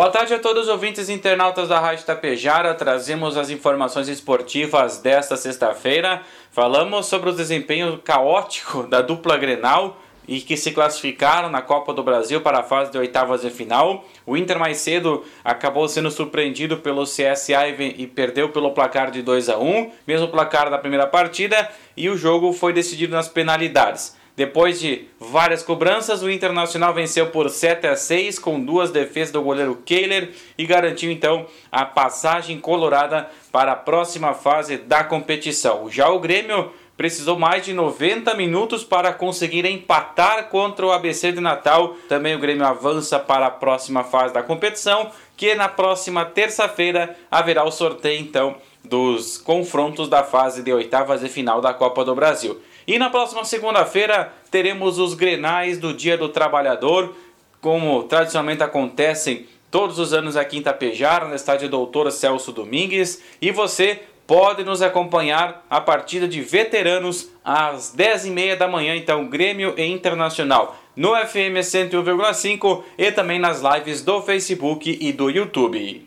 Boa tarde a todos os ouvintes e internautas da Rádio Tapejara. Trazemos as informações esportivas desta sexta-feira. Falamos sobre o desempenho caótico da dupla Grenal e que se classificaram na Copa do Brasil para a fase de oitavas de final. O Inter mais cedo acabou sendo surpreendido pelo CSA e perdeu pelo placar de 2 a 1, mesmo placar da primeira partida, e o jogo foi decidido nas penalidades. Depois de várias cobranças, o Internacional venceu por 7 a 6 com duas defesas do goleiro Kehler e garantiu então a passagem colorada para a próxima fase da competição. Já o Grêmio precisou mais de 90 minutos para conseguir empatar contra o ABC de Natal. Também o Grêmio avança para a próxima fase da competição, que na próxima terça-feira haverá o sorteio então dos confrontos da fase de oitavas de final da Copa do Brasil. E na próxima segunda-feira teremos os Grenais do Dia do Trabalhador, como tradicionalmente acontecem todos os anos aqui em Tapejara, no estádio Doutor Celso Domingues. E você pode nos acompanhar a partida de veteranos às 10h30 da manhã, então Grêmio e Internacional, no FM 101,5 e também nas lives do Facebook e do YouTube.